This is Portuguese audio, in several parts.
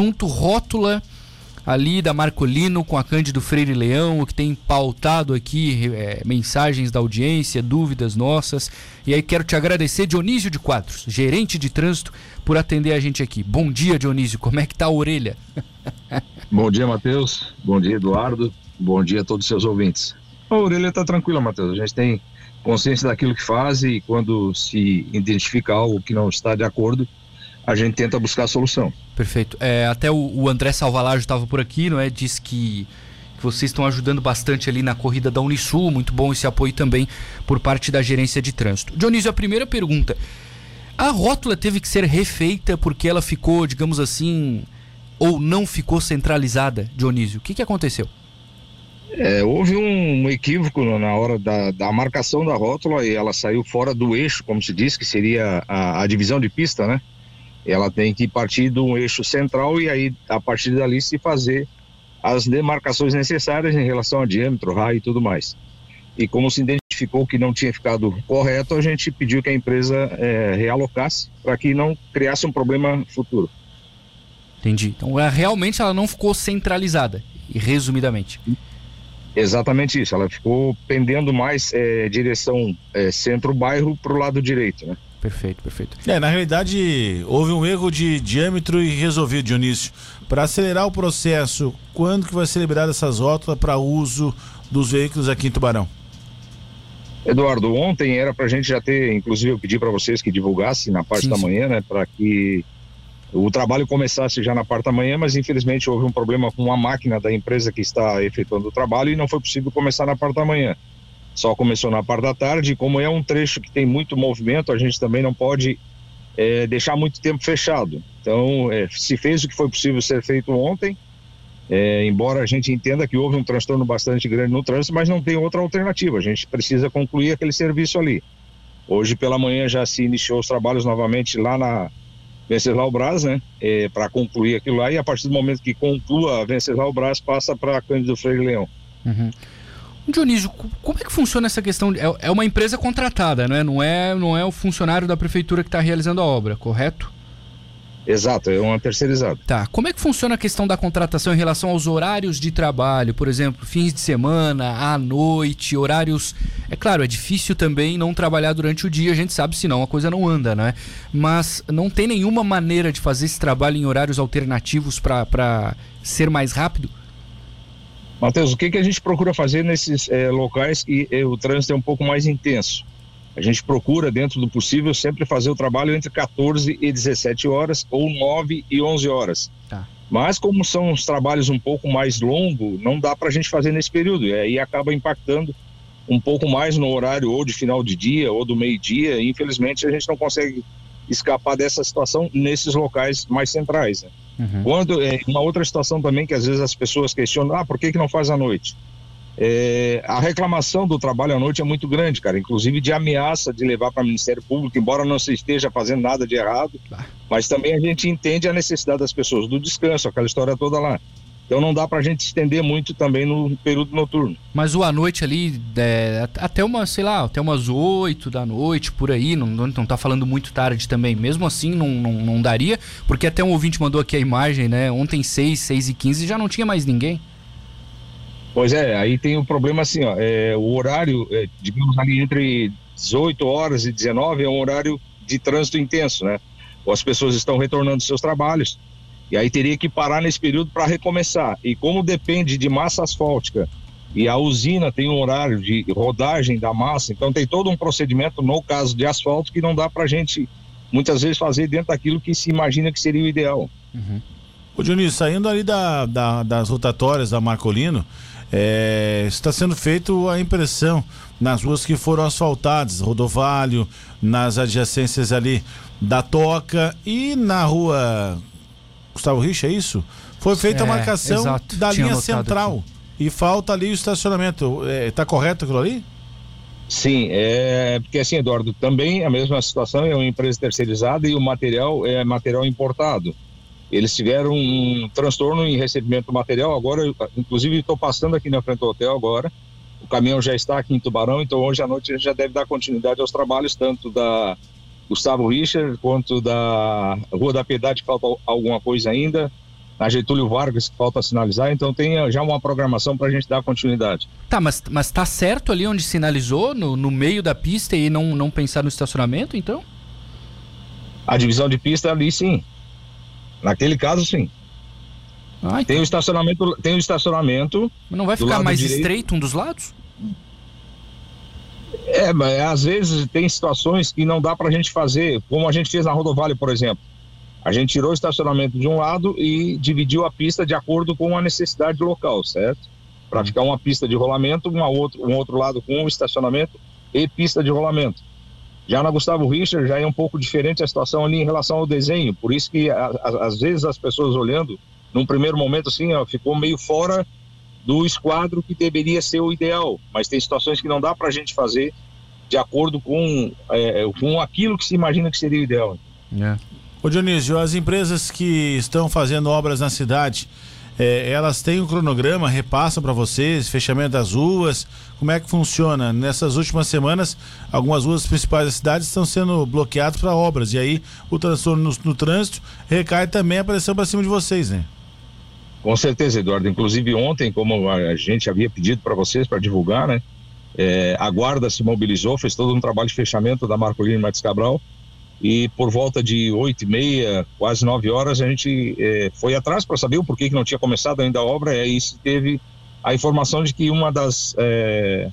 assunto rótula ali da Marcolino com a Cândido Freire Leão, o que tem pautado aqui é, mensagens da audiência, dúvidas nossas. E aí quero te agradecer, Dionísio de Quadros, gerente de trânsito, por atender a gente aqui. Bom dia, Dionísio, como é que tá a orelha? Bom dia, Matheus. Bom dia, Eduardo. Bom dia a todos os seus ouvintes. A orelha está tranquila, Matheus. A gente tem consciência daquilo que faz e quando se identifica algo que não está de acordo, a gente tenta buscar a solução. Perfeito. É, até o, o André Salvalajo estava por aqui, não é? Diz que, que vocês estão ajudando bastante ali na corrida da Unisul, muito bom esse apoio também por parte da gerência de trânsito. Dionísio, a primeira pergunta. A rótula teve que ser refeita porque ela ficou, digamos assim, ou não ficou centralizada, Dionísio? O que, que aconteceu? É, houve um, um, equívoco na hora da, da, marcação da rótula e ela saiu fora do eixo, como se diz, que seria a, a divisão de pista, né? Ela tem que partir de um eixo central e aí a partir dali se fazer as demarcações necessárias em relação a diâmetro, raio e tudo mais. E como se identificou que não tinha ficado correto, a gente pediu que a empresa é, realocasse para que não criasse um problema futuro. Entendi. Então, ela, realmente ela não ficou centralizada, resumidamente. Exatamente isso. Ela ficou pendendo mais é, direção é, centro-bairro para o lado direito, né? Perfeito, perfeito. É, na realidade, houve um erro de diâmetro e resolvido, Dionísio. Para acelerar o processo, quando que vai ser liberada essas rótulas para uso dos veículos aqui em Tubarão? Eduardo, ontem era para a gente já ter, inclusive eu pedi para vocês que divulgassem na parte sim, da manhã, né, para que o trabalho começasse já na parte da manhã, mas infelizmente houve um problema com a máquina da empresa que está efetuando o trabalho e não foi possível começar na parte da manhã só começou na parte da tarde. Como é um trecho que tem muito movimento, a gente também não pode é, deixar muito tempo fechado. Então, é, se fez o que foi possível ser feito ontem, é, embora a gente entenda que houve um transtorno bastante grande no trânsito, mas não tem outra alternativa. A gente precisa concluir aquele serviço ali. Hoje pela manhã já se iniciou os trabalhos novamente lá na Venceslau Brás, né, é, para concluir aquilo lá, e a partir do momento que conclua a Venceslau Brás, passa para Cândido Freire Leão. Uhum. Dionísio, como é que funciona essa questão? É, é uma empresa contratada, não é? Não é, não é o funcionário da prefeitura que está realizando a obra, correto? Exato, é uma terceirizada. Tá. Como é que funciona a questão da contratação em relação aos horários de trabalho? Por exemplo, fins de semana, à noite, horários. É claro, é difícil também não trabalhar durante o dia, a gente sabe, senão a coisa não anda, né? Mas não tem nenhuma maneira de fazer esse trabalho em horários alternativos para ser mais rápido? Matheus, o que, que a gente procura fazer nesses é, locais que é, o trânsito é um pouco mais intenso? A gente procura, dentro do possível, sempre fazer o trabalho entre 14 e 17 horas ou 9 e 11 horas. Tá. Mas como são os trabalhos um pouco mais longos, não dá para a gente fazer nesse período. E aí acaba impactando um pouco mais no horário ou de final de dia ou do meio-dia. Infelizmente, a gente não consegue escapar dessa situação nesses locais mais centrais. Né? Uhum. Quando é, uma outra situação também que às vezes as pessoas questionam, ah, por que, que não faz à noite? É, a reclamação do trabalho à noite é muito grande, cara, inclusive de ameaça de levar para o Ministério Público, embora não se esteja fazendo nada de errado, mas também a gente entende a necessidade das pessoas do descanso, aquela história toda lá. Então não dá para a gente estender muito também no período noturno. Mas o à noite ali, é, até umas, sei lá, até umas 8 da noite, por aí, não, não, tá falando muito tarde também. Mesmo assim, não, não, não daria, porque até um ouvinte mandou aqui a imagem, né? Ontem 6, 6 e 15 já não tinha mais ninguém. Pois é, aí tem o um problema assim, ó, é, o horário, é, digamos ali entre 18 horas e 19 é um horário de trânsito intenso, né? Ou as pessoas estão retornando dos seus trabalhos, e aí teria que parar nesse período para recomeçar. E como depende de massa asfáltica e a usina tem um horário de rodagem da massa, então tem todo um procedimento no caso de asfalto que não dá para a gente muitas vezes fazer dentro daquilo que se imagina que seria o ideal. Uhum. Ô Dionísio, saindo ali da, da, das rotatórias da Marcolino, é, está sendo feito a impressão nas ruas que foram asfaltadas, Rodovalho, nas adjacências ali da Toca e na rua Gustavo Rich, é isso? Foi feita é, a marcação exato. da Tinha linha central. Aqui. E falta ali o estacionamento. Está é, correto aquilo ali? Sim, é porque assim, Eduardo, também a mesma situação é uma empresa terceirizada e o material é material importado. Eles tiveram um transtorno em recebimento do material. Agora, inclusive, estou passando aqui na frente do hotel agora. O caminhão já está aqui em Tubarão, então hoje à noite a gente já deve dar continuidade aos trabalhos, tanto da Gustavo Richard, quanto da Rua da Piedade, falta alguma coisa ainda, na Getúlio Vargas que falta sinalizar, então tem já uma programação para a gente dar continuidade. Tá, mas, mas tá certo ali onde sinalizou, no, no meio da pista e não, não pensar no estacionamento, então? A divisão de pista ali sim. Naquele caso, sim. Ah, então. Tem o estacionamento, tem o estacionamento. Mas não vai ficar mais direito. estreito um dos lados? É, mas às vezes tem situações que não dá para a gente fazer, como a gente fez na Rodovalho, por exemplo. A gente tirou o estacionamento de um lado e dividiu a pista de acordo com a necessidade local, certo? Para ficar uma pista de rolamento, uma outro, um outro lado com estacionamento e pista de rolamento. Já na Gustavo Richter já é um pouco diferente a situação ali em relação ao desenho, por isso que às vezes as pessoas olhando, num primeiro momento assim, ó, ficou meio fora do esquadro que deveria ser o ideal, mas tem situações que não dá para a gente fazer de acordo com, é, com aquilo que se imagina que seria o ideal. É. Ô Dionísio, as empresas que estão fazendo obras na cidade, é, elas têm um cronograma, repassam para vocês, fechamento das ruas, como é que funciona? Nessas últimas semanas, algumas ruas principais da cidade estão sendo bloqueadas para obras, e aí o transtorno no, no trânsito recai também a pressão para cima de vocês, né? Com certeza, Eduardo. Inclusive ontem, como a gente havia pedido para vocês para divulgar, né? É, a guarda se mobilizou, fez todo um trabalho de fechamento da Marcolino Matos Cabral e por volta de oito e meia, quase nove horas, a gente é, foi atrás para saber o porquê que não tinha começado ainda a obra, e aí teve a informação de que uma das... É,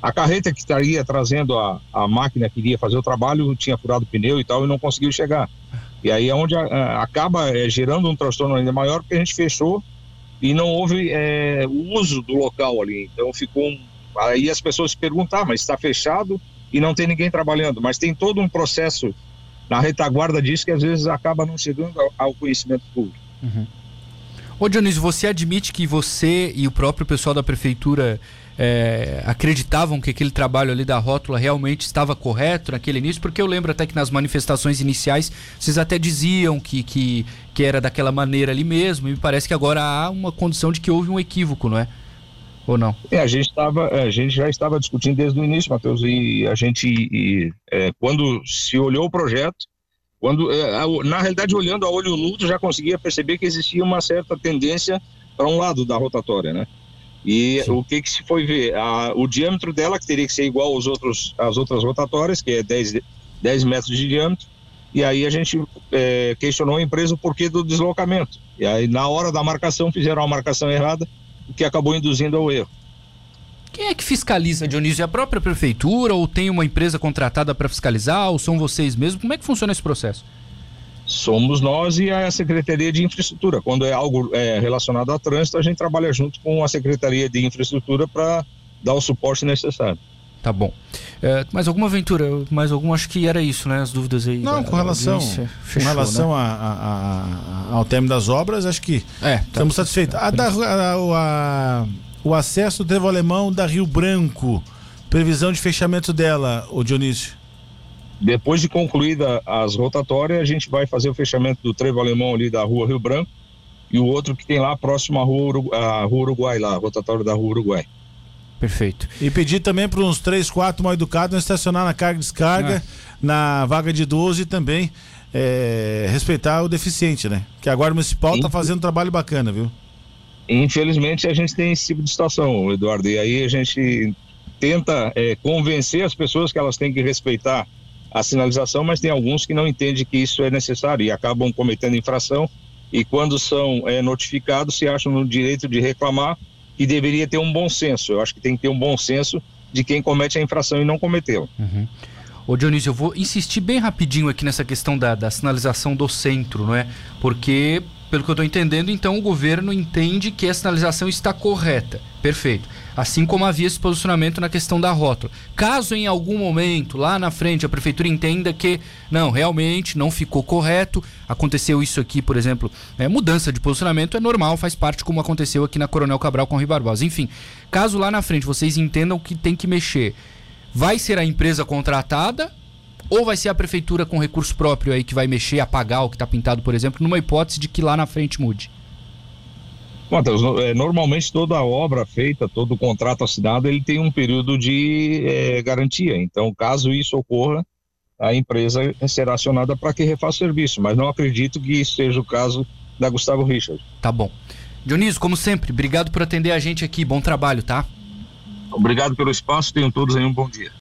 a carreta que estaria trazendo a, a máquina que iria fazer o trabalho tinha furado o pneu e tal e não conseguiu chegar. E aí é onde a, a, acaba é, gerando um transtorno ainda maior porque a gente fechou e não houve é, uso do local ali. Então ficou um, aí as pessoas se perguntam, ah, mas está fechado e não tem ninguém trabalhando, mas tem todo um processo na retaguarda disso que às vezes acaba não chegando ao, conhecimento público. Uhum. Ô Dionísio, você admite que você e o próprio pessoal da prefeitura é, acreditavam que aquele trabalho ali da rótula realmente estava correto naquele início? Porque eu lembro até que nas manifestações iniciais vocês até diziam que, que, que era daquela maneira ali mesmo, e me parece que agora há uma condição de que houve um equívoco, não é? ou não? É, a gente estava, é, a gente já estava discutindo desde o início, Matheus, e a gente, e, é, quando se olhou o projeto, quando, é, na realidade, olhando a olho nu, já conseguia perceber que existia uma certa tendência para um lado da rotatória, né? E Sim. o que que se foi ver? A, o diâmetro dela, que teria que ser igual aos outros, às outras rotatórias, que é 10, 10 metros de diâmetro, e aí a gente é, questionou a empresa o porquê do deslocamento. E aí, na hora da marcação, fizeram a marcação errada, o que acabou induzindo ao erro. Quem é que fiscaliza, Dionísio? É a própria prefeitura ou tem uma empresa contratada para fiscalizar ou são vocês mesmos? Como é que funciona esse processo? Somos nós e a Secretaria de Infraestrutura. Quando é algo é, relacionado a trânsito, a gente trabalha junto com a Secretaria de Infraestrutura para dar o suporte necessário. Tá bom. É, mais alguma aventura? Mais alguma? Acho que era isso, né? As dúvidas aí. Não, com relação, fechou, com relação né? a, a, a, ao término das obras, acho que é, tá, estamos satisfeitos. A, da, a, o acesso do trevo alemão da Rio Branco, previsão de fechamento dela, o Dionísio? Depois de concluída as rotatórias, a gente vai fazer o fechamento do trevo alemão ali da rua Rio Branco e o outro que tem lá próximo à rua, Urugu à rua Uruguai, lá, a rotatória da rua Uruguai. Perfeito. E pedir também para uns 3, 4 mal educados não estacionar na carga e descarga, ah. na vaga de 12 e também é, respeitar o deficiente, né? Que a Guarda Municipal está fazendo um trabalho bacana, viu? Infelizmente a gente tem esse tipo de situação, Eduardo, e aí a gente tenta é, convencer as pessoas que elas têm que respeitar a sinalização, mas tem alguns que não entendem que isso é necessário e acabam cometendo infração e quando são é, notificados se acham no direito de reclamar e deveria ter um bom senso. Eu acho que tem que ter um bom senso de quem comete a infração e não cometeu. Uhum. Ô Dionísio, eu vou insistir bem rapidinho aqui nessa questão da, da sinalização do centro, não é? Porque pelo que eu estou entendendo, então o governo entende que a sinalização está correta. Perfeito. Assim como havia esse posicionamento na questão da rótula. Caso em algum momento, lá na frente, a prefeitura entenda que, não, realmente não ficou correto, aconteceu isso aqui, por exemplo, é, mudança de posicionamento é normal, faz parte como aconteceu aqui na Coronel Cabral com o Rio Barbosa. Enfim, caso lá na frente vocês entendam que tem que mexer, vai ser a empresa contratada ou vai ser a prefeitura com recurso próprio aí que vai mexer, apagar o que está pintado, por exemplo, numa hipótese de que lá na frente mude? Matheus, é, normalmente toda obra feita, todo contrato assinado, ele tem um período de é, garantia. Então, caso isso ocorra, a empresa será acionada para que refaça o serviço. Mas não acredito que isso seja o caso da Gustavo Richard. Tá bom. Dionísio, como sempre, obrigado por atender a gente aqui. Bom trabalho, tá? Obrigado pelo espaço. Tenham todos aí um bom dia.